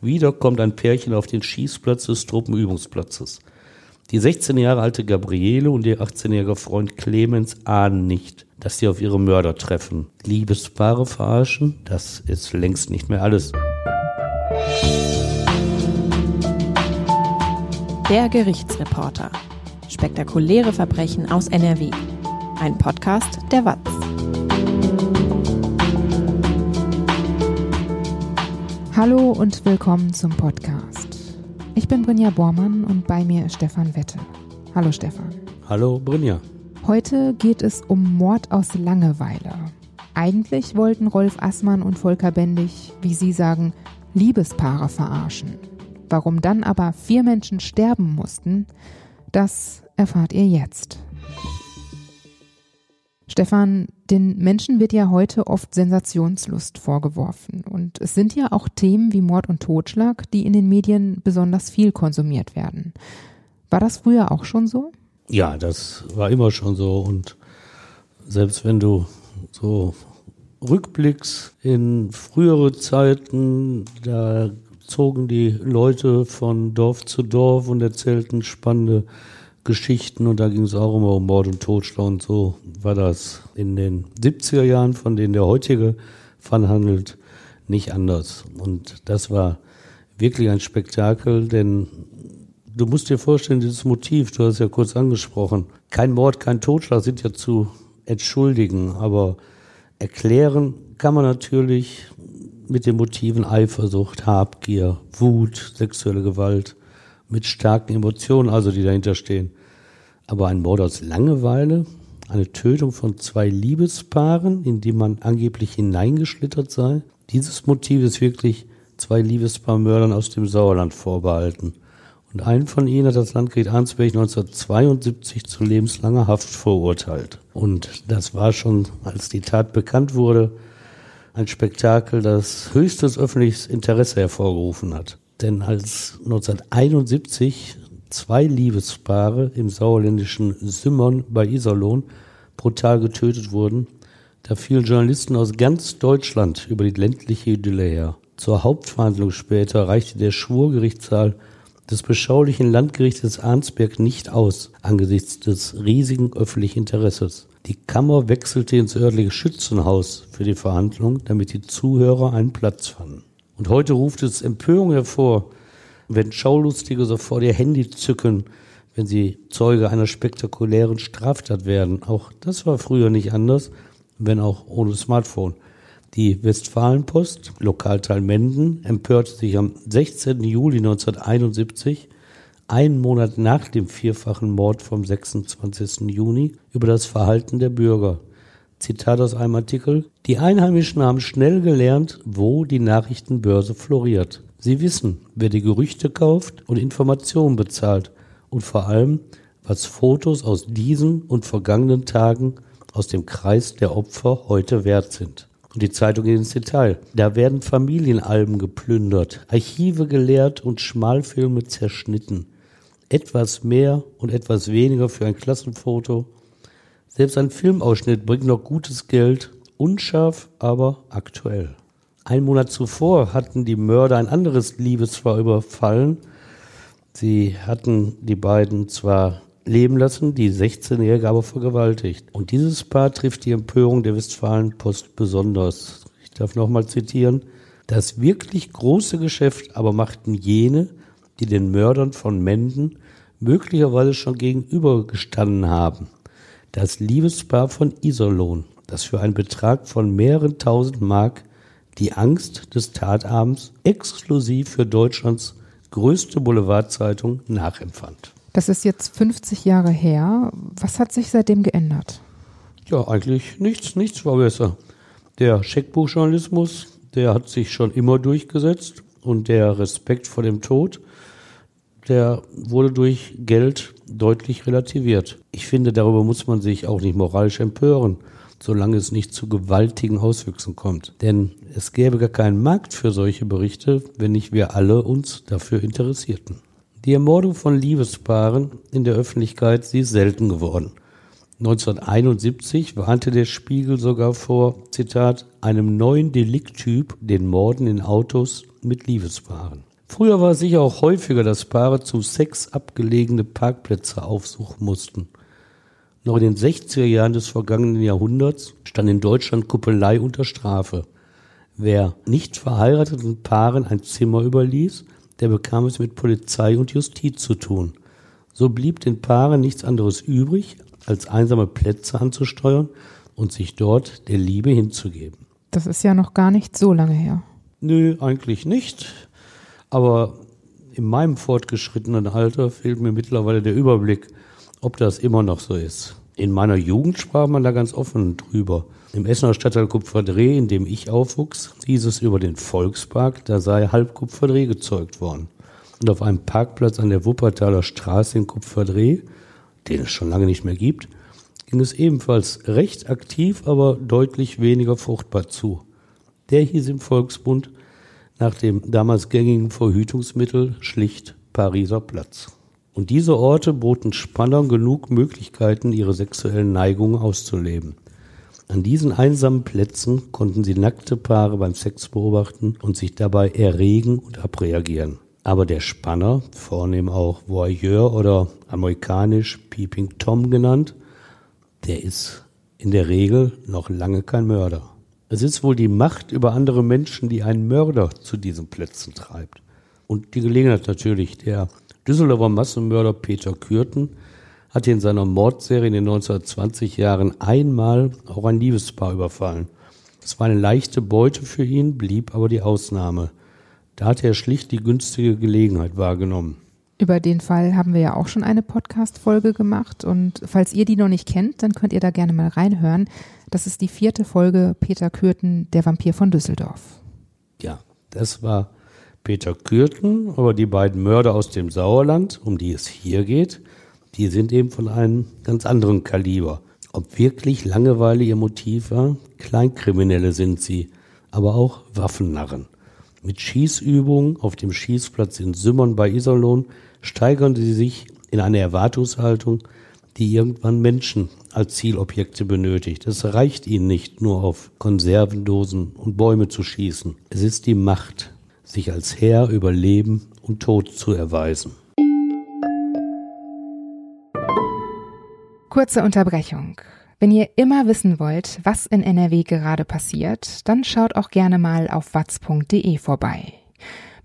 Wieder kommt ein Pärchen auf den Schießplatz des Truppenübungsplatzes. Die 16 Jahre alte Gabriele und ihr 18-jähriger Freund Clemens ahnen nicht, dass sie auf ihre Mörder treffen. Liebespaare verarschen, das ist längst nicht mehr alles. Der Gerichtsreporter. Spektakuläre Verbrechen aus NRW. Ein Podcast der WAZ. Hallo und willkommen zum Podcast. Ich bin Brinja Bormann und bei mir ist Stefan Wette. Hallo Stefan. Hallo Brinja. Heute geht es um Mord aus Langeweile. Eigentlich wollten Rolf Assmann und Volker Bendig, wie Sie sagen, Liebespaare verarschen. Warum dann aber vier Menschen sterben mussten, das erfahrt ihr jetzt. Stefan, den Menschen wird ja heute oft Sensationslust vorgeworfen. Und es sind ja auch Themen wie Mord und Totschlag, die in den Medien besonders viel konsumiert werden. War das früher auch schon so? Ja, das war immer schon so. Und selbst wenn du so rückblickst in frühere Zeiten, da zogen die Leute von Dorf zu Dorf und erzählten spannende Geschichten und da ging es auch immer um Mord und Totschlag und so war das in den 70er Jahren, von denen der heutige Fall handelt, nicht anders. Und das war wirklich ein Spektakel, denn du musst dir vorstellen, dieses Motiv, du hast ja kurz angesprochen, kein Mord, kein Totschlag sind ja zu entschuldigen, aber erklären kann man natürlich mit den Motiven Eifersucht, Habgier, Wut, sexuelle Gewalt, mit starken Emotionen, also die dahinter stehen. Aber ein Mord aus Langeweile, eine Tötung von zwei Liebespaaren, in die man angeblich hineingeschlittert sei. Dieses Motiv ist wirklich zwei Liebespaarmördern aus dem Sauerland vorbehalten. Und einen von ihnen hat das Landgericht Arnsberg 1972 zu lebenslanger Haft verurteilt. Und das war schon, als die Tat bekannt wurde, ein Spektakel, das höchstes öffentliches Interesse hervorgerufen hat. Denn als 1971 zwei Liebespaare im sauerländischen Simmern bei Iserlohn brutal getötet wurden, da fielen Journalisten aus ganz Deutschland über die ländliche Idylle her. Zur Hauptverhandlung später reichte der Schwurgerichtssaal des beschaulichen Landgerichtes Arnsberg nicht aus, angesichts des riesigen öffentlichen Interesses. Die Kammer wechselte ins örtliche Schützenhaus für die Verhandlung, damit die Zuhörer einen Platz fanden. Und heute ruft es Empörung hervor, wenn Schaulustige sofort ihr Handy zücken, wenn sie Zeuge einer spektakulären Straftat werden. Auch das war früher nicht anders, wenn auch ohne Smartphone. Die Westfalenpost, Lokalteil Menden, empörte sich am 16. Juli 1971, einen Monat nach dem vierfachen Mord vom 26. Juni, über das Verhalten der Bürger. Zitat aus einem Artikel. Die Einheimischen haben schnell gelernt, wo die Nachrichtenbörse floriert. Sie wissen, wer die Gerüchte kauft und Informationen bezahlt und vor allem, was Fotos aus diesen und vergangenen Tagen aus dem Kreis der Opfer heute wert sind. Und die Zeitung geht ins Detail. Da werden Familienalben geplündert, Archive geleert und Schmalfilme zerschnitten. Etwas mehr und etwas weniger für ein Klassenfoto. Selbst ein Filmausschnitt bringt noch gutes Geld, unscharf, aber aktuell. Ein Monat zuvor hatten die Mörder ein anderes Liebespaar überfallen. Sie hatten die beiden zwar leben lassen, die 16-Jährige aber vergewaltigt. Und dieses Paar trifft die Empörung der Westfalenpost besonders. Ich darf nochmal zitieren. Das wirklich große Geschäft aber machten jene, die den Mördern von Menden möglicherweise schon gegenübergestanden haben. Das Liebespaar von Iserlohn, das für einen Betrag von mehreren tausend Mark die Angst des Tatabends exklusiv für Deutschlands größte Boulevardzeitung nachempfand. Das ist jetzt 50 Jahre her. Was hat sich seitdem geändert? Ja, eigentlich nichts, nichts war besser. Der Scheckbuchjournalismus, der hat sich schon immer durchgesetzt und der Respekt vor dem Tod, der wurde durch Geld deutlich relativiert. Ich finde, darüber muss man sich auch nicht moralisch empören solange es nicht zu gewaltigen Auswüchsen kommt. Denn es gäbe gar keinen Markt für solche Berichte, wenn nicht wir alle uns dafür interessierten. Die Ermordung von Liebespaaren in der Öffentlichkeit, sie ist selten geworden. 1971 warnte der Spiegel sogar vor, Zitat, einem neuen Delikttyp, den Morden in Autos mit Liebespaaren. Früher war es sicher auch häufiger, dass Paare zu Sex abgelegene Parkplätze aufsuchen mussten. Noch in den 60er Jahren des vergangenen Jahrhunderts stand in Deutschland Kuppelei unter Strafe. Wer nicht verheirateten Paaren ein Zimmer überließ, der bekam es mit Polizei und Justiz zu tun. So blieb den Paaren nichts anderes übrig, als einsame Plätze anzusteuern und sich dort der Liebe hinzugeben. Das ist ja noch gar nicht so lange her. Nö, eigentlich nicht. Aber in meinem fortgeschrittenen Alter fehlt mir mittlerweile der Überblick, ob das immer noch so ist. In meiner Jugend sprach man da ganz offen drüber. Im Essener Stadtteil Kupferdreh, in dem ich aufwuchs, hieß es über den Volkspark, da sei halb Kupferdreh gezeugt worden. Und auf einem Parkplatz an der Wuppertaler Straße in Kupferdreh, den es schon lange nicht mehr gibt, ging es ebenfalls recht aktiv, aber deutlich weniger fruchtbar zu. Der hieß im Volksbund nach dem damals gängigen Verhütungsmittel schlicht Pariser Platz. Und diese Orte boten Spannern genug Möglichkeiten, ihre sexuellen Neigungen auszuleben. An diesen einsamen Plätzen konnten sie nackte Paare beim Sex beobachten und sich dabei erregen und abreagieren. Aber der Spanner, vornehm auch Voyeur oder amerikanisch Peeping Tom genannt, der ist in der Regel noch lange kein Mörder. Es ist wohl die Macht über andere Menschen, die einen Mörder zu diesen Plätzen treibt. Und die Gelegenheit natürlich. Der Düsseldorfer Massenmörder Peter Kürten hatte in seiner Mordserie in den 1920 Jahren einmal auch ein Liebespaar überfallen. Es war eine leichte Beute für ihn, blieb aber die Ausnahme. Da hatte er schlicht die günstige Gelegenheit wahrgenommen. Über den Fall haben wir ja auch schon eine Podcast-Folge gemacht und falls ihr die noch nicht kennt, dann könnt ihr da gerne mal reinhören. Das ist die vierte Folge Peter Kürten, der Vampir von Düsseldorf. Ja, das war Peter Kürten, aber die beiden Mörder aus dem Sauerland, um die es hier geht, die sind eben von einem ganz anderen Kaliber. Ob wirklich Langeweile ihr Motiv war? Kleinkriminelle sind sie, aber auch Waffennarren. Mit Schießübungen auf dem Schießplatz in Sümmern bei Iserlohn steigern sie sich in eine Erwartungshaltung, die irgendwann Menschen als Zielobjekte benötigt. Es reicht ihnen nicht nur auf Konservendosen und Bäume zu schießen. Es ist die Macht, sich als Herr über Leben und Tod zu erweisen. Kurze Unterbrechung. Wenn ihr immer wissen wollt, was in NRW gerade passiert, dann schaut auch gerne mal auf watz.de vorbei.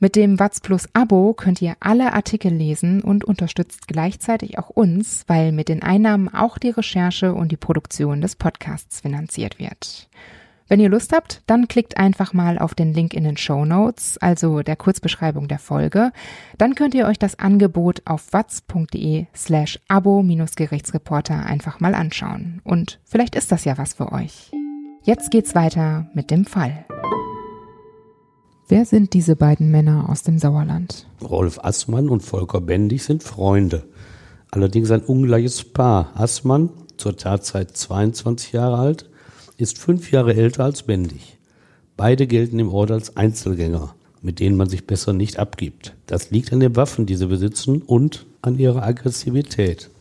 Mit dem Watz Plus Abo könnt ihr alle Artikel lesen und unterstützt gleichzeitig auch uns, weil mit den Einnahmen auch die Recherche und die Produktion des Podcasts finanziert wird. Wenn ihr Lust habt, dann klickt einfach mal auf den Link in den Show Notes, also der Kurzbeschreibung der Folge. Dann könnt ihr euch das Angebot auf watz.de slash abo-gerichtsreporter einfach mal anschauen. Und vielleicht ist das ja was für euch. Jetzt geht's weiter mit dem Fall. Wer sind diese beiden Männer aus dem Sauerland? Rolf Assmann und Volker Bendig sind Freunde. Allerdings ein ungleiches Paar. Assmann, zur Tatzeit 22 Jahre alt, ist fünf Jahre älter als Bendig. Beide gelten im Ort als Einzelgänger, mit denen man sich besser nicht abgibt. Das liegt an den Waffen, die sie besitzen und an ihrer Aggressivität.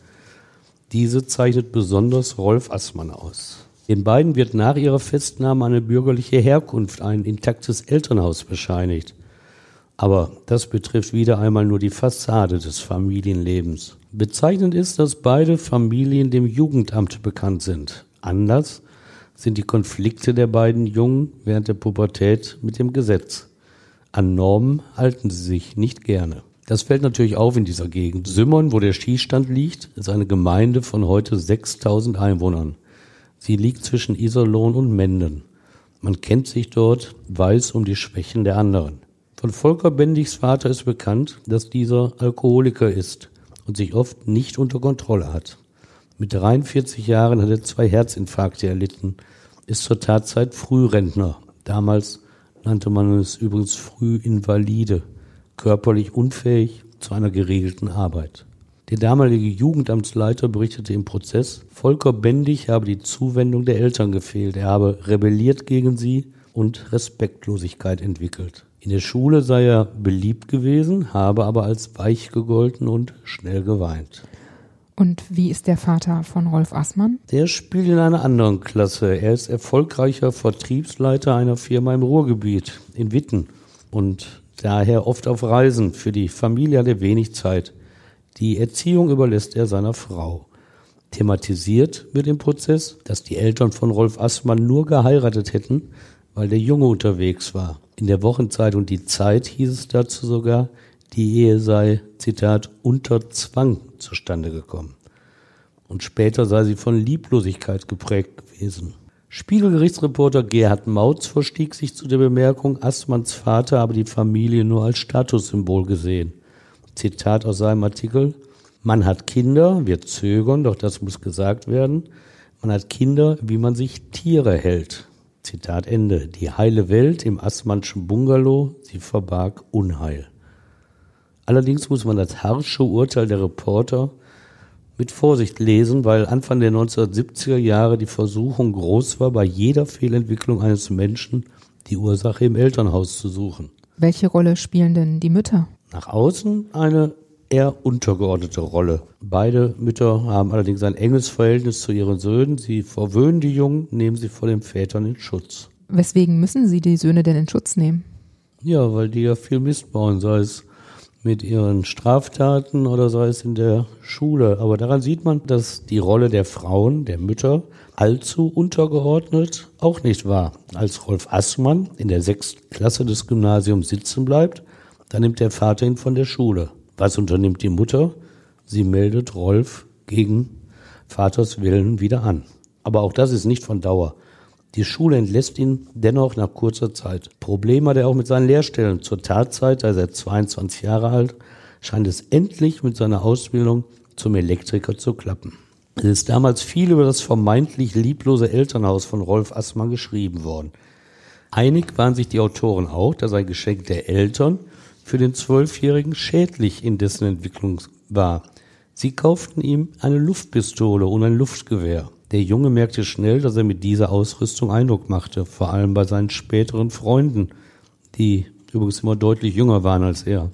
Diese zeichnet besonders Rolf Assmann aus. Den beiden wird nach ihrer Festnahme eine bürgerliche Herkunft, ein intaktes Elternhaus bescheinigt. Aber das betrifft wieder einmal nur die Fassade des Familienlebens. Bezeichnend ist, dass beide Familien dem Jugendamt bekannt sind. Anders sind die Konflikte der beiden Jungen während der Pubertät mit dem Gesetz. An Normen halten sie sich nicht gerne. Das fällt natürlich auf in dieser Gegend. Sümmern, wo der Skistand liegt, ist eine Gemeinde von heute 6000 Einwohnern. Sie liegt zwischen Iserlohn und Menden. Man kennt sich dort, weiß um die Schwächen der anderen. Von Volker Bendigs Vater ist bekannt, dass dieser Alkoholiker ist und sich oft nicht unter Kontrolle hat. Mit 43 Jahren hat er zwei Herzinfarkte erlitten, ist zur Tatzeit Frührentner. Damals nannte man es übrigens Frühinvalide, körperlich unfähig zu einer geregelten Arbeit. Der damalige Jugendamtsleiter berichtete im Prozess, Volker Bendig habe die Zuwendung der Eltern gefehlt. Er habe rebelliert gegen sie und Respektlosigkeit entwickelt. In der Schule sei er beliebt gewesen, habe aber als weich gegolten und schnell geweint. Und wie ist der Vater von Rolf Assmann? Der spielt in einer anderen Klasse. Er ist erfolgreicher Vertriebsleiter einer Firma im Ruhrgebiet in Witten. Und daher oft auf Reisen. Für die Familie hat er wenig Zeit. Die Erziehung überlässt er seiner Frau. Thematisiert wird im Prozess, dass die Eltern von Rolf Assmann nur geheiratet hätten, weil der Junge unterwegs war. In der Wochenzeitung Die Zeit hieß es dazu sogar, die Ehe sei, Zitat, unter Zwang zustande gekommen. Und später sei sie von Lieblosigkeit geprägt gewesen. Spiegelgerichtsreporter Gerhard Mautz verstieg sich zu der Bemerkung, Assmanns Vater habe die Familie nur als Statussymbol gesehen. Zitat aus seinem Artikel, man hat Kinder, wir zögern, doch das muss gesagt werden, man hat Kinder, wie man sich Tiere hält. Zitat Ende. Die heile Welt im Assmannschen Bungalow, sie verbarg Unheil. Allerdings muss man das harsche Urteil der Reporter mit Vorsicht lesen, weil Anfang der 1970er Jahre die Versuchung groß war, bei jeder Fehlentwicklung eines Menschen die Ursache im Elternhaus zu suchen. Welche Rolle spielen denn die Mütter? Nach außen eine eher untergeordnete Rolle. Beide Mütter haben allerdings ein enges Verhältnis zu ihren Söhnen. Sie verwöhnen die Jungen, nehmen sie vor den Vätern in Schutz. Weswegen müssen sie die Söhne denn in Schutz nehmen? Ja, weil die ja viel Mist bauen, sei es mit ihren Straftaten oder sei es in der Schule. Aber daran sieht man, dass die Rolle der Frauen, der Mütter, allzu untergeordnet auch nicht war. Als Rolf Assmann in der sechsten Klasse des Gymnasiums sitzen bleibt, dann nimmt der Vater ihn von der Schule. Was unternimmt die Mutter? Sie meldet Rolf gegen Vaters Willen wieder an. Aber auch das ist nicht von Dauer. Die Schule entlässt ihn dennoch nach kurzer Zeit. Problem hat er auch mit seinen Lehrstellen. Zur Tatzeit, da ist er 22 Jahre alt, scheint es endlich mit seiner Ausbildung zum Elektriker zu klappen. Es ist damals viel über das vermeintlich lieblose Elternhaus von Rolf Assmann geschrieben worden. Einig waren sich die Autoren auch, dass ein Geschenk der Eltern für den Zwölfjährigen schädlich in dessen Entwicklung war. Sie kauften ihm eine Luftpistole und ein Luftgewehr. Der Junge merkte schnell, dass er mit dieser Ausrüstung Eindruck machte, vor allem bei seinen späteren Freunden, die übrigens immer deutlich jünger waren als er.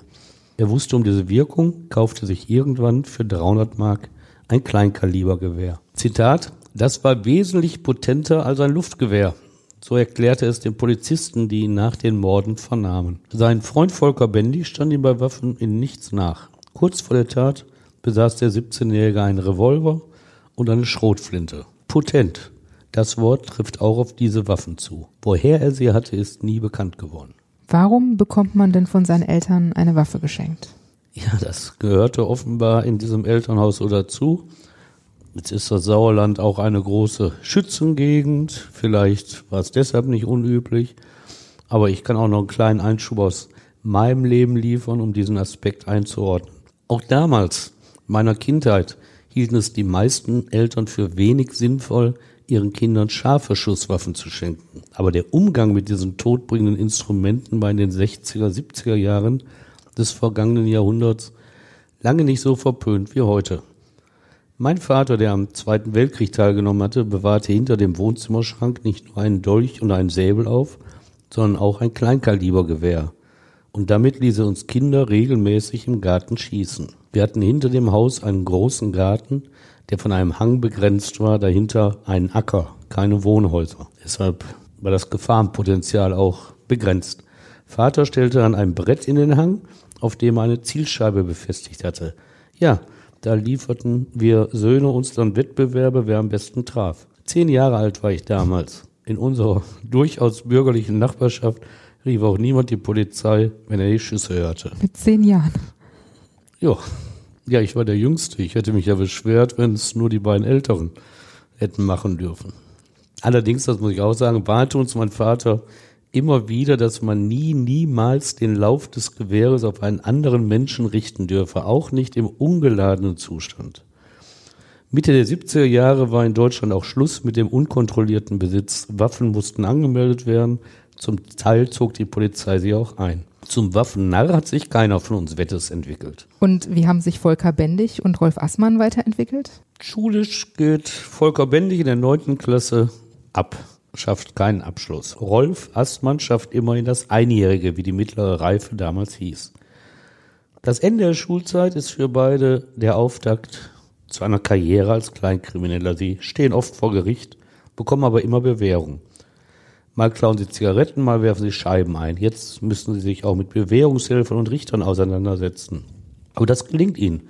Er wusste um diese Wirkung, kaufte sich irgendwann für 300 Mark ein Kleinkalibergewehr. Zitat, das war wesentlich potenter als ein Luftgewehr. So erklärte es den Polizisten, die ihn nach den Morden vernahmen. Sein Freund Volker Bendy stand ihm bei Waffen in nichts nach. Kurz vor der Tat besaß der 17-Jährige einen Revolver und eine Schrotflinte. Potent. Das Wort trifft auch auf diese Waffen zu. Woher er sie hatte, ist nie bekannt geworden. Warum bekommt man denn von seinen Eltern eine Waffe geschenkt? Ja, das gehörte offenbar in diesem Elternhaus so dazu. Jetzt ist das Sauerland auch eine große Schützengegend. Vielleicht war es deshalb nicht unüblich. Aber ich kann auch noch einen kleinen Einschub aus meinem Leben liefern, um diesen Aspekt einzuordnen. Auch damals, meiner Kindheit, hielten es die meisten Eltern für wenig sinnvoll, ihren Kindern scharfe Schusswaffen zu schenken. Aber der Umgang mit diesen todbringenden Instrumenten war in den 60er, 70er Jahren des vergangenen Jahrhunderts lange nicht so verpönt wie heute. Mein Vater, der am Zweiten Weltkrieg teilgenommen hatte, bewahrte hinter dem Wohnzimmerschrank nicht nur einen Dolch und einen Säbel auf, sondern auch ein Kleinkalibergewehr. Und damit ließ er uns Kinder regelmäßig im Garten schießen. Wir hatten hinter dem Haus einen großen Garten, der von einem Hang begrenzt war, dahinter einen Acker, keine Wohnhäuser. Deshalb war das Gefahrenpotenzial auch begrenzt. Vater stellte dann ein Brett in den Hang, auf dem er eine Zielscheibe befestigt hatte. Ja, da lieferten wir Söhne uns dann Wettbewerbe, wer am besten traf. Zehn Jahre alt war ich damals. In unserer durchaus bürgerlichen Nachbarschaft rief auch niemand die Polizei, wenn er die Schüsse hörte. Mit zehn Jahren. Ja. Ja, ich war der Jüngste. Ich hätte mich ja beschwert, wenn es nur die beiden Älteren hätten machen dürfen. Allerdings, das muss ich auch sagen, warnte uns mein Vater immer wieder, dass man nie, niemals den Lauf des Gewehres auf einen anderen Menschen richten dürfe, auch nicht im ungeladenen Zustand. Mitte der 70er Jahre war in Deutschland auch Schluss mit dem unkontrollierten Besitz. Waffen mussten angemeldet werden. Zum Teil zog die Polizei sie auch ein. Zum Waffennarr hat sich keiner von uns Wettes entwickelt. Und wie haben sich Volker Bendig und Rolf Assmann weiterentwickelt? Schulisch geht Volker Bendig in der neunten Klasse ab schafft keinen Abschluss. Rolf Astmann schafft immerhin das Einjährige, wie die mittlere Reife damals hieß. Das Ende der Schulzeit ist für beide der Auftakt zu einer Karriere als Kleinkrimineller. Sie stehen oft vor Gericht, bekommen aber immer Bewährung. Mal klauen sie Zigaretten, mal werfen sie Scheiben ein. Jetzt müssen sie sich auch mit Bewährungshelfern und Richtern auseinandersetzen. Aber das gelingt ihnen.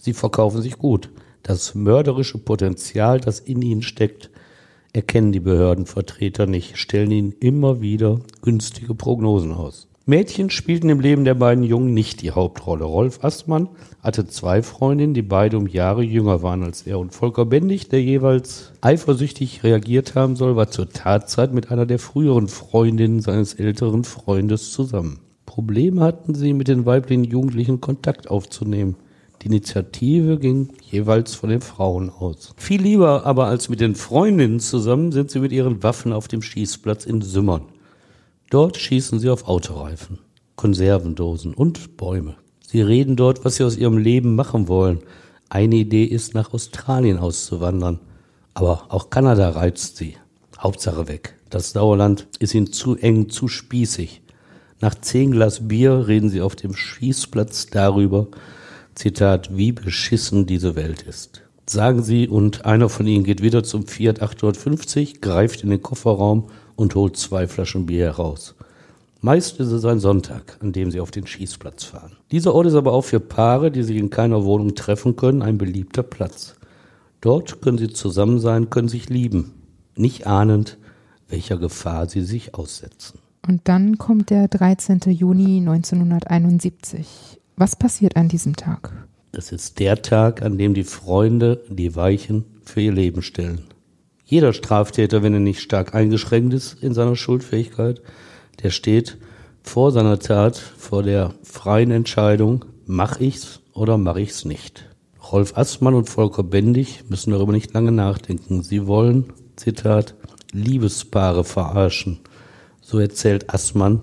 Sie verkaufen sich gut. Das mörderische Potenzial, das in ihnen steckt, erkennen die Behördenvertreter nicht, stellen ihnen immer wieder günstige Prognosen aus. Mädchen spielten im Leben der beiden Jungen nicht die Hauptrolle. Rolf Astmann hatte zwei Freundinnen, die beide um Jahre jünger waren als er. Und Volker Bendig, der jeweils eifersüchtig reagiert haben soll, war zur Tatzeit mit einer der früheren Freundinnen seines älteren Freundes zusammen. Probleme hatten sie, mit den weiblichen Jugendlichen Kontakt aufzunehmen. Die Initiative ging jeweils von den Frauen aus. Viel lieber aber als mit den Freundinnen zusammen sind sie mit ihren Waffen auf dem Schießplatz in Sümmern. Dort schießen sie auf Autoreifen, Konservendosen und Bäume. Sie reden dort, was sie aus ihrem Leben machen wollen. Eine Idee ist, nach Australien auszuwandern. Aber auch Kanada reizt sie. Hauptsache weg. Das Sauerland ist ihnen zu eng, zu spießig. Nach zehn Glas Bier reden sie auf dem Schießplatz darüber, Zitat, wie beschissen diese Welt ist. Sagen sie und einer von ihnen geht wieder zum Fiat 850, greift in den Kofferraum und holt zwei Flaschen Bier heraus. Meist ist es ein Sonntag, an dem sie auf den Schießplatz fahren. Dieser Ort ist aber auch für Paare, die sich in keiner Wohnung treffen können, ein beliebter Platz. Dort können sie zusammen sein, können sich lieben, nicht ahnend, welcher Gefahr sie sich aussetzen. Und dann kommt der 13. Juni 1971. Was passiert an diesem Tag? Es ist der Tag, an dem die Freunde die Weichen für ihr Leben stellen. Jeder Straftäter, wenn er nicht stark eingeschränkt ist in seiner Schuldfähigkeit, der steht vor seiner Tat, vor der freien Entscheidung, mach ich's oder mach ich's nicht. Rolf Assmann und Volker Bendig müssen darüber nicht lange nachdenken. Sie wollen, Zitat, Liebespaare verarschen. So erzählt Assmann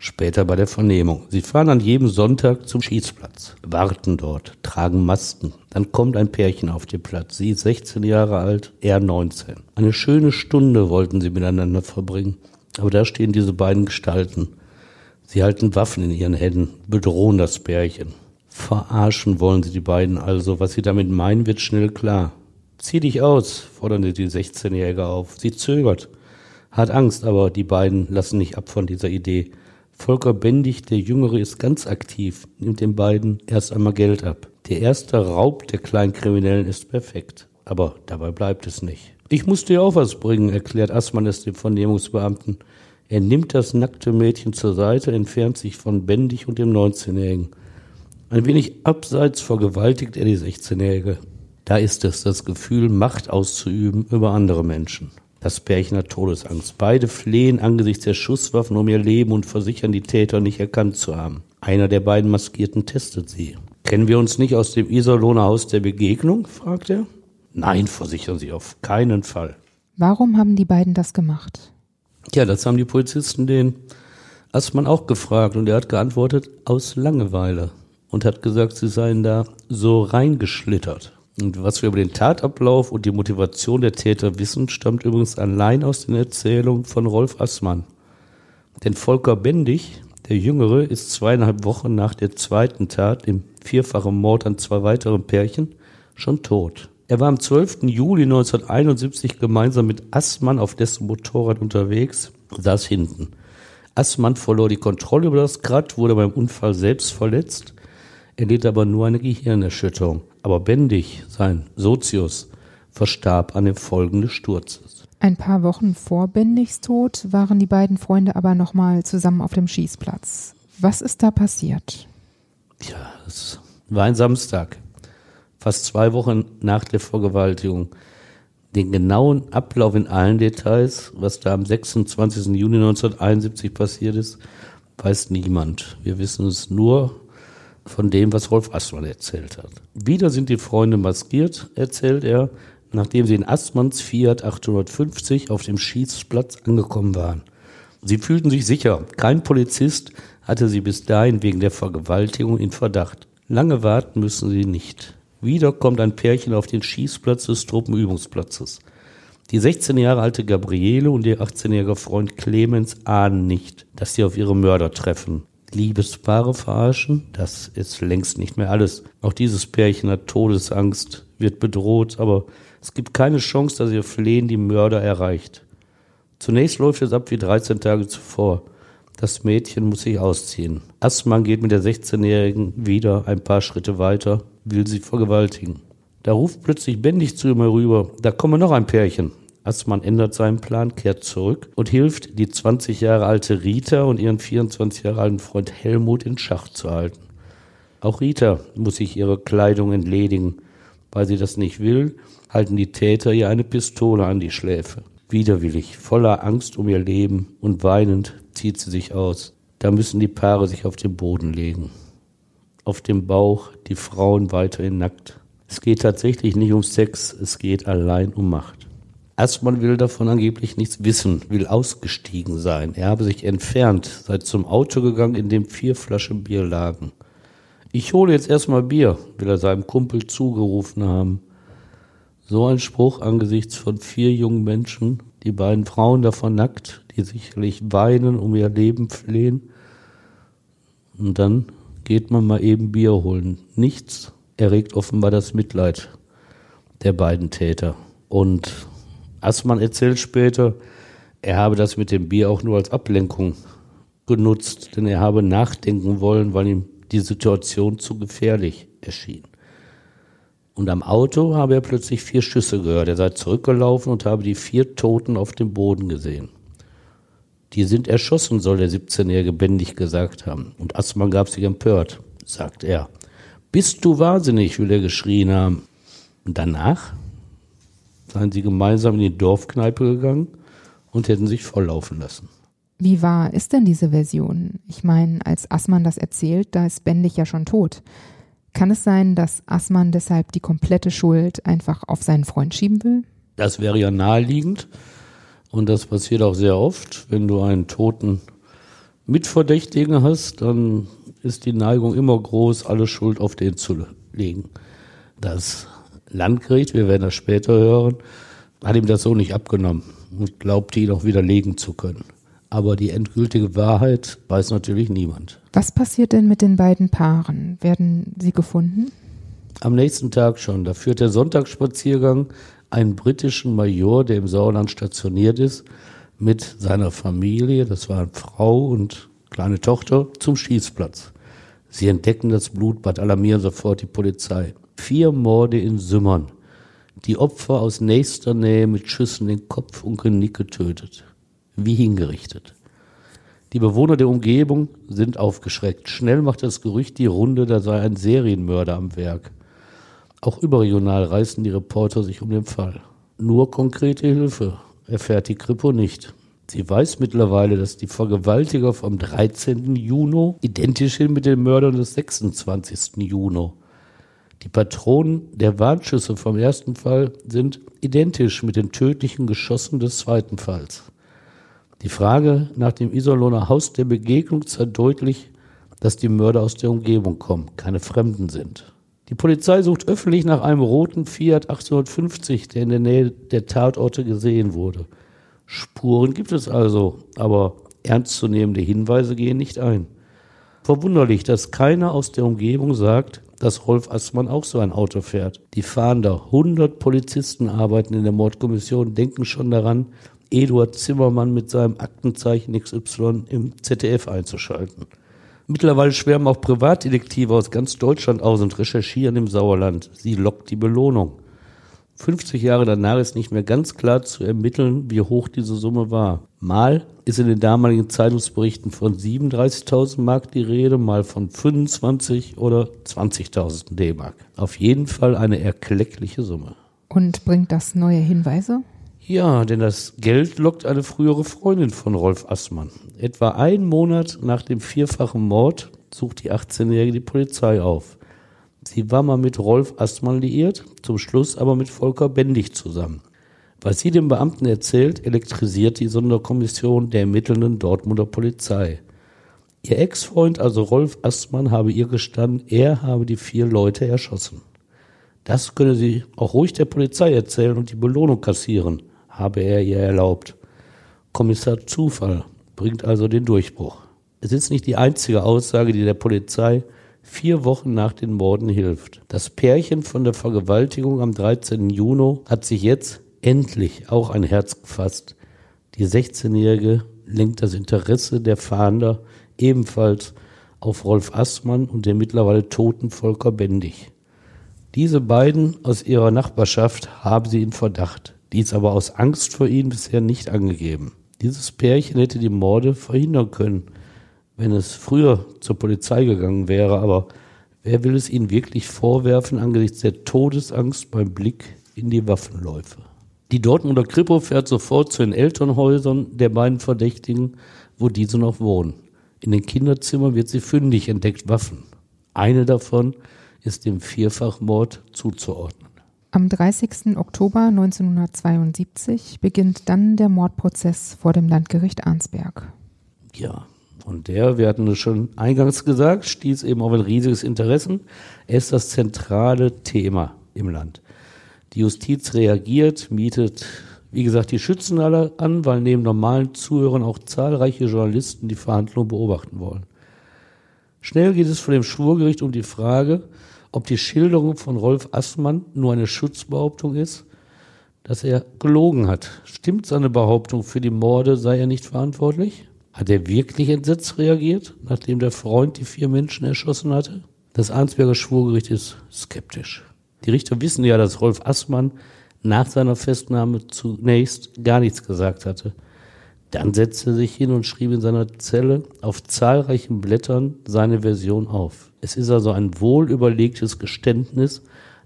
später bei der Vernehmung. Sie fahren an jedem Sonntag zum Schießplatz, warten dort, tragen Masken. Dann kommt ein Pärchen auf den Platz. Sie ist 16 Jahre alt, er 19. Eine schöne Stunde wollten sie miteinander verbringen. Aber da stehen diese beiden Gestalten. Sie halten Waffen in ihren Händen, bedrohen das Pärchen. Verarschen wollen sie die beiden also. Was sie damit meinen, wird schnell klar. Zieh dich aus, fordern sie die 16-Jährige auf. Sie zögert, hat Angst, aber die beiden lassen nicht ab von dieser Idee. Volker Bendig, der Jüngere, ist ganz aktiv, nimmt den beiden erst einmal Geld ab. Der erste Raub der Kleinkriminellen ist perfekt. Aber dabei bleibt es nicht. Ich muss dir auch was bringen, erklärt Assmann es dem Vernehmungsbeamten. Er nimmt das nackte Mädchen zur Seite, entfernt sich von Bendig und dem 19-Jährigen. Ein wenig abseits vergewaltigt er die 16-Jährige. Da ist es, das Gefühl, Macht auszuüben über andere Menschen. Das Pärchen hat Todesangst. Beide flehen angesichts der Schusswaffen um ihr Leben und versichern, die Täter nicht erkannt zu haben. Einer der beiden Maskierten testet sie. Kennen wir uns nicht aus dem Iserlohner Haus der Begegnung? fragt er. Nein, versichern sie auf keinen Fall. Warum haben die beiden das gemacht? Ja, das haben die Polizisten den Assmann auch gefragt und er hat geantwortet, aus Langeweile und hat gesagt, sie seien da so reingeschlittert. Und was wir über den Tatablauf und die Motivation der Täter wissen, stammt übrigens allein aus den Erzählungen von Rolf Assmann. Denn Volker Bendig, der Jüngere, ist zweieinhalb Wochen nach der zweiten Tat, dem vierfachen Mord an zwei weiteren Pärchen, schon tot. Er war am 12. Juli 1971 gemeinsam mit Assmann auf dessen Motorrad unterwegs, saß hinten. Assmann verlor die Kontrolle über das Grad, wurde beim Unfall selbst verletzt, erlitt aber nur eine Gehirnerschütterung. Aber Bendig, sein Sozius, verstarb an den Folgen des Sturzes. Ein paar Wochen vor Bendigs Tod waren die beiden Freunde aber nochmal zusammen auf dem Schießplatz. Was ist da passiert? Ja, es war ein Samstag, fast zwei Wochen nach der Vergewaltigung. Den genauen Ablauf in allen Details, was da am 26. Juni 1971 passiert ist, weiß niemand. Wir wissen es nur von dem, was Rolf Assmann erzählt hat. Wieder sind die Freunde maskiert, erzählt er, nachdem sie in Assmanns Fiat 850 auf dem Schießplatz angekommen waren. Sie fühlten sich sicher. Kein Polizist hatte sie bis dahin wegen der Vergewaltigung in Verdacht. Lange warten müssen sie nicht. Wieder kommt ein Pärchen auf den Schießplatz des Truppenübungsplatzes. Die 16 Jahre alte Gabriele und ihr 18-jähriger Freund Clemens ahnen nicht, dass sie auf ihre Mörder treffen. Liebespaare verarschen, das ist längst nicht mehr alles. Auch dieses Pärchen hat Todesangst, wird bedroht, aber es gibt keine Chance, dass ihr Flehen die Mörder erreicht. Zunächst läuft es ab wie 13 Tage zuvor. Das Mädchen muss sich ausziehen. Assmann geht mit der 16-Jährigen wieder ein paar Schritte weiter, will sie vergewaltigen. Da ruft plötzlich Bändig zu ihm herüber, da komme noch ein Pärchen. Assmann ändert seinen Plan, kehrt zurück und hilft, die 20 Jahre alte Rita und ihren 24 Jahre alten Freund Helmut in Schach zu halten. Auch Rita muss sich ihre Kleidung entledigen. Weil sie das nicht will, halten die Täter ihr eine Pistole an die Schläfe. Widerwillig, voller Angst um ihr Leben und weinend zieht sie sich aus. Da müssen die Paare sich auf den Boden legen. Auf dem Bauch, die Frauen weiterhin nackt. Es geht tatsächlich nicht um Sex, es geht allein um Macht. Assmann will davon angeblich nichts wissen, will ausgestiegen sein. Er habe sich entfernt, sei zum Auto gegangen, in dem vier Flaschen Bier lagen. Ich hole jetzt erstmal Bier, will er seinem Kumpel zugerufen haben. So ein Spruch angesichts von vier jungen Menschen, die beiden Frauen davon nackt, die sicherlich weinen, um ihr Leben flehen. Und dann geht man mal eben Bier holen. Nichts erregt offenbar das Mitleid der beiden Täter. Und Assmann erzählt später, er habe das mit dem Bier auch nur als Ablenkung genutzt, denn er habe nachdenken wollen, weil ihm die Situation zu gefährlich erschien. Und am Auto habe er plötzlich vier Schüsse gehört. Er sei zurückgelaufen und habe die vier Toten auf dem Boden gesehen. Die sind erschossen, soll der 17-Jährige bändig gesagt haben. Und Assmann gab sich empört, sagt er. Bist du wahnsinnig, will er geschrien haben. Und danach seien sie gemeinsam in die Dorfkneipe gegangen und hätten sich volllaufen lassen. Wie wahr ist denn diese Version? Ich meine, als Assmann das erzählt, da ist Bendig ja schon tot. Kann es sein, dass Assmann deshalb die komplette Schuld einfach auf seinen Freund schieben will? Das wäre ja naheliegend. Und das passiert auch sehr oft. Wenn du einen toten Mitverdächtigen hast, dann ist die Neigung immer groß, alle Schuld auf den zu legen. Das Landgericht, wir werden das später hören, hat ihm das so nicht abgenommen und glaubte ihn auch widerlegen zu können. Aber die endgültige Wahrheit weiß natürlich niemand. Was passiert denn mit den beiden Paaren? Werden sie gefunden? Am nächsten Tag schon. Da führt der Sonntagsspaziergang einen britischen Major, der im Sauerland stationiert ist, mit seiner Familie, das waren Frau und kleine Tochter, zum Schießplatz. Sie entdecken das Blutbad, alarmieren sofort die Polizei. Vier Morde in Sümmern. Die Opfer aus nächster Nähe mit Schüssen in Kopf und Genick getötet wie hingerichtet. Die Bewohner der Umgebung sind aufgeschreckt. Schnell macht das Gerücht die Runde, da sei ein Serienmörder am Werk. Auch überregional reißen die Reporter sich um den Fall. Nur konkrete Hilfe erfährt die Kripo nicht. Sie weiß mittlerweile, dass die Vergewaltiger vom 13. Juni identisch sind mit den Mördern des 26. Juni. Die Patronen der Warnschüsse vom ersten Fall sind identisch mit den tödlichen Geschossen des zweiten Falls. Die Frage nach dem Iserlohner Haus der Begegnung zeigt deutlich, dass die Mörder aus der Umgebung kommen, keine Fremden sind. Die Polizei sucht öffentlich nach einem roten Fiat 850, der in der Nähe der Tatorte gesehen wurde. Spuren gibt es also, aber ernstzunehmende Hinweise gehen nicht ein. Verwunderlich, dass keiner aus der Umgebung sagt, dass Rolf Assmann auch so ein Auto fährt. Die Fahnder, 100 Polizisten arbeiten in der Mordkommission, denken schon daran, Eduard Zimmermann mit seinem Aktenzeichen XY im ZDF einzuschalten. Mittlerweile schwärmen auch Privatdetektive aus ganz Deutschland aus und recherchieren im Sauerland. Sie lockt die Belohnung. 50 Jahre danach ist nicht mehr ganz klar zu ermitteln, wie hoch diese Summe war. Mal ist in den damaligen Zeitungsberichten von 37.000 Mark die Rede, mal von 25 oder 20.000 D-Mark. Auf jeden Fall eine erkleckliche Summe. Und bringt das neue Hinweise? Ja, denn das Geld lockt eine frühere Freundin von Rolf Assmann. Etwa einen Monat nach dem vierfachen Mord sucht die 18-Jährige die Polizei auf. Sie war mal mit Rolf Assmann liiert, zum Schluss aber mit Volker Bendig zusammen. Was sie dem Beamten erzählt, elektrisiert die Sonderkommission der ermittelnden Dortmunder Polizei. Ihr Ex-Freund, also Rolf Assmann, habe ihr gestanden, er habe die vier Leute erschossen. Das könne sie auch ruhig der Polizei erzählen und die Belohnung kassieren habe er ihr erlaubt. Kommissar Zufall bringt also den Durchbruch. Es ist nicht die einzige Aussage, die der Polizei vier Wochen nach den Morden hilft. Das Pärchen von der Vergewaltigung am 13. Juni hat sich jetzt endlich auch ein Herz gefasst. Die 16-Jährige lenkt das Interesse der Fahnder ebenfalls auf Rolf Assmann und den mittlerweile toten Volker Bendig. Diese beiden aus ihrer Nachbarschaft haben sie in Verdacht, dies aber aus Angst vor ihnen bisher nicht angegeben. Dieses Pärchen hätte die Morde verhindern können, wenn es früher zur Polizei gegangen wäre, aber wer will es ihnen wirklich vorwerfen angesichts der Todesangst beim Blick in die Waffenläufe? Die Dortmunder Kripo fährt sofort zu den Elternhäusern der beiden Verdächtigen, wo diese noch wohnen. In den Kinderzimmern wird sie fündig, entdeckt Waffen. Eine davon ist dem Vierfachmord zuzuordnen. Am 30. Oktober 1972 beginnt dann der Mordprozess vor dem Landgericht Arnsberg. Ja, und der, wir hatten es schon eingangs gesagt, stieß eben auf ein riesiges Interesse. Er ist das zentrale Thema im Land. Die Justiz reagiert, mietet, wie gesagt, die Schützenhalle an, weil neben normalen Zuhörern auch zahlreiche Journalisten die Verhandlung beobachten wollen. Schnell geht es vor dem Schwurgericht um die Frage, ob die Schilderung von Rolf Assmann nur eine Schutzbehauptung ist, dass er gelogen hat. Stimmt seine Behauptung, für die Morde sei er nicht verantwortlich? Hat er wirklich entsetzt reagiert, nachdem der Freund die vier Menschen erschossen hatte? Das Arnsberger Schwurgericht ist skeptisch. Die Richter wissen ja, dass Rolf Assmann nach seiner Festnahme zunächst gar nichts gesagt hatte. Dann setzte er sich hin und schrieb in seiner Zelle auf zahlreichen Blättern seine Version auf. Es ist also ein wohlüberlegtes Geständnis,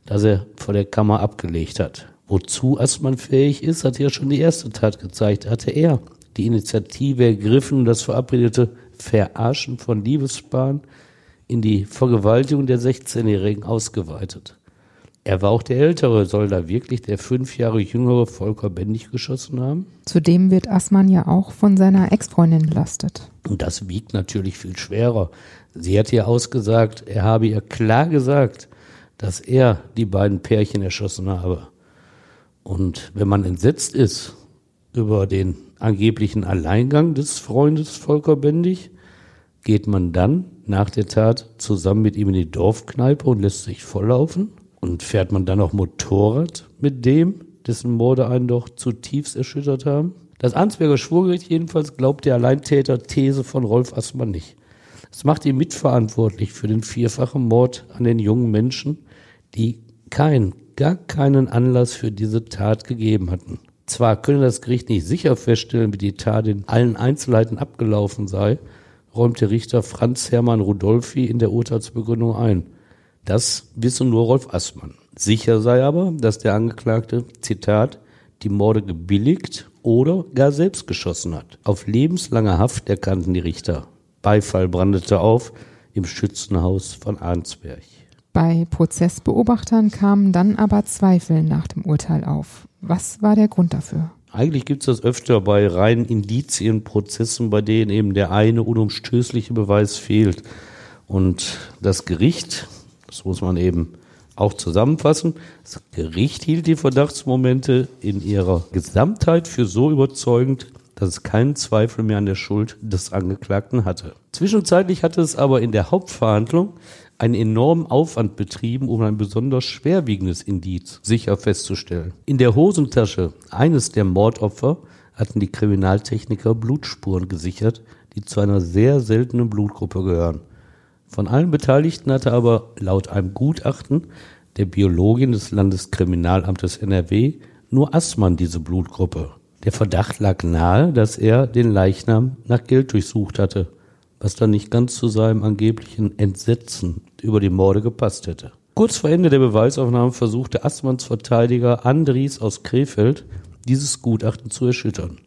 das er vor der Kammer abgelegt hat. Wozu Assmann fähig ist, hat ja schon die erste Tat gezeigt. Hatte er die Initiative ergriffen und das verabredete Verarschen von Liebespaaren in die Vergewaltigung der 16-Jährigen ausgeweitet. Er war auch der Ältere. Soll da wirklich der fünf Jahre jüngere Volker Bendig geschossen haben? Zudem wird Assmann ja auch von seiner Ex-Freundin belastet. Und das wiegt natürlich viel schwerer. Sie hat ihr ausgesagt, er habe ihr klar gesagt, dass er die beiden Pärchen erschossen habe. Und wenn man entsetzt ist über den angeblichen Alleingang des Freundes Volker Bendig, geht man dann nach der Tat zusammen mit ihm in die Dorfkneipe und lässt sich volllaufen? Und fährt man dann auch Motorrad mit dem, dessen Morde einen doch zutiefst erschüttert haben? Das Ansberger Schwurgericht jedenfalls glaubt der Alleintäter-These von Rolf Assmann nicht. Es macht ihn mitverantwortlich für den vierfachen Mord an den jungen Menschen, die keinen, gar keinen Anlass für diese Tat gegeben hatten. Zwar könne das Gericht nicht sicher feststellen, wie die Tat in allen Einzelheiten abgelaufen sei, räumt der Richter Franz Hermann Rudolphi in der Urteilsbegründung ein. Das wisse nur Rolf Assmann. Sicher sei aber, dass der Angeklagte, Zitat, die Morde gebilligt oder gar selbst geschossen hat. Auf lebenslange Haft erkannten die Richter. Beifall brandete auf im Schützenhaus von Arnsberg. Bei Prozessbeobachtern kamen dann aber Zweifel nach dem Urteil auf. Was war der Grund dafür? Eigentlich gibt es das öfter bei reinen Indizienprozessen, bei denen eben der eine unumstößliche Beweis fehlt. Und das Gericht das muss man eben auch zusammenfassen. Das Gericht hielt die Verdachtsmomente in ihrer Gesamtheit für so überzeugend, dass es keinen Zweifel mehr an der Schuld des Angeklagten hatte. Zwischenzeitlich hatte es aber in der Hauptverhandlung einen enormen Aufwand betrieben, um ein besonders schwerwiegendes Indiz sicher festzustellen. In der Hosentasche eines der Mordopfer hatten die Kriminaltechniker Blutspuren gesichert, die zu einer sehr seltenen Blutgruppe gehören. Von allen Beteiligten hatte aber laut einem Gutachten der Biologin des Landeskriminalamtes NRW nur Assmann diese Blutgruppe. Der Verdacht lag nahe, dass er den Leichnam nach Geld durchsucht hatte, was dann nicht ganz zu seinem angeblichen Entsetzen über die Morde gepasst hätte. Kurz vor Ende der Beweisaufnahme versuchte Assmanns Verteidiger Andries aus Krefeld, dieses Gutachten zu erschüttern.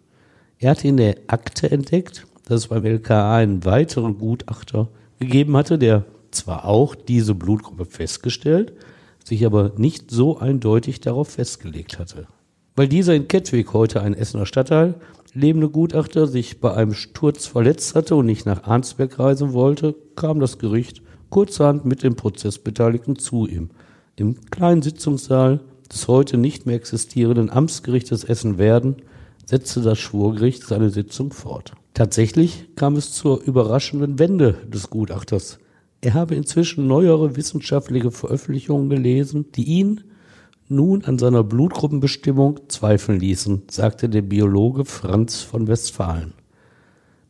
Er hatte in der Akte entdeckt, dass es beim LKA einen weiteren Gutachter gegeben hatte, der zwar auch diese Blutgruppe festgestellt, sich aber nicht so eindeutig darauf festgelegt hatte. Weil dieser in Kettwig heute ein Essener Stadtteil lebende Gutachter sich bei einem Sturz verletzt hatte und nicht nach Arnsberg reisen wollte, kam das Gericht kurzerhand mit den Prozessbeteiligten zu ihm. Im kleinen Sitzungssaal des heute nicht mehr existierenden Amtsgerichtes Essen-Werden setzte das Schwurgericht seine Sitzung fort. Tatsächlich kam es zur überraschenden Wende des Gutachters. Er habe inzwischen neuere wissenschaftliche Veröffentlichungen gelesen, die ihn nun an seiner Blutgruppenbestimmung zweifeln ließen, sagte der Biologe Franz von Westfalen.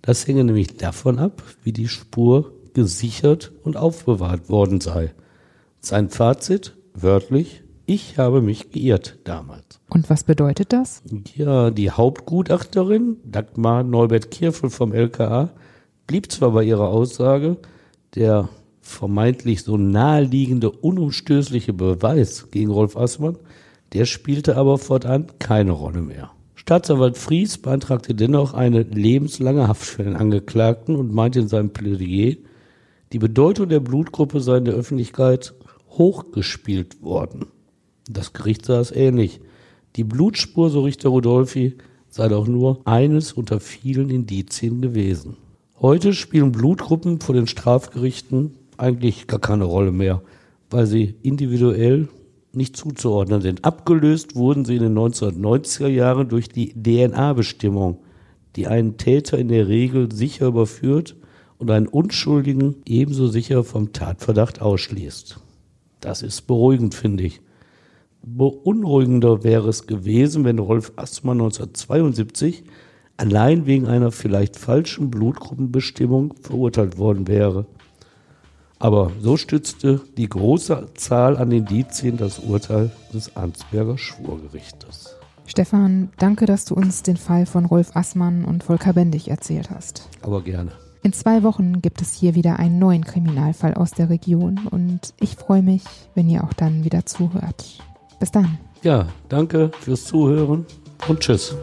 Das hänge nämlich davon ab, wie die Spur gesichert und aufbewahrt worden sei. Sein Fazit, wörtlich, ich habe mich geirrt damals. Und was bedeutet das? Ja, die Hauptgutachterin, Dagmar Neubert-Kirfel vom LKA, blieb zwar bei ihrer Aussage, der vermeintlich so naheliegende, unumstößliche Beweis gegen Rolf Assmann, der spielte aber fortan keine Rolle mehr. Staatsanwalt Fries beantragte dennoch eine lebenslange Haft für den Angeklagten und meinte in seinem Plädoyer, die Bedeutung der Blutgruppe sei in der Öffentlichkeit hochgespielt worden. Das Gericht sah es ähnlich. Die Blutspur, so Richter Rudolfi, sei doch nur eines unter vielen Indizien gewesen. Heute spielen Blutgruppen vor den Strafgerichten eigentlich gar keine Rolle mehr, weil sie individuell nicht zuzuordnen sind. Abgelöst wurden sie in den 1990er Jahren durch die DNA-Bestimmung, die einen Täter in der Regel sicher überführt und einen Unschuldigen ebenso sicher vom Tatverdacht ausschließt. Das ist beruhigend, finde ich. Beunruhigender wäre es gewesen, wenn Rolf Assmann 1972 allein wegen einer vielleicht falschen Blutgruppenbestimmung verurteilt worden wäre. Aber so stützte die große Zahl an Indizien das Urteil des Ansberger Schwurgerichtes. Stefan, danke, dass du uns den Fall von Rolf Assmann und Volker Bendig erzählt hast. Aber gerne. In zwei Wochen gibt es hier wieder einen neuen Kriminalfall aus der Region und ich freue mich, wenn ihr auch dann wieder zuhört. Bis dann. Ja, danke fürs Zuhören und tschüss.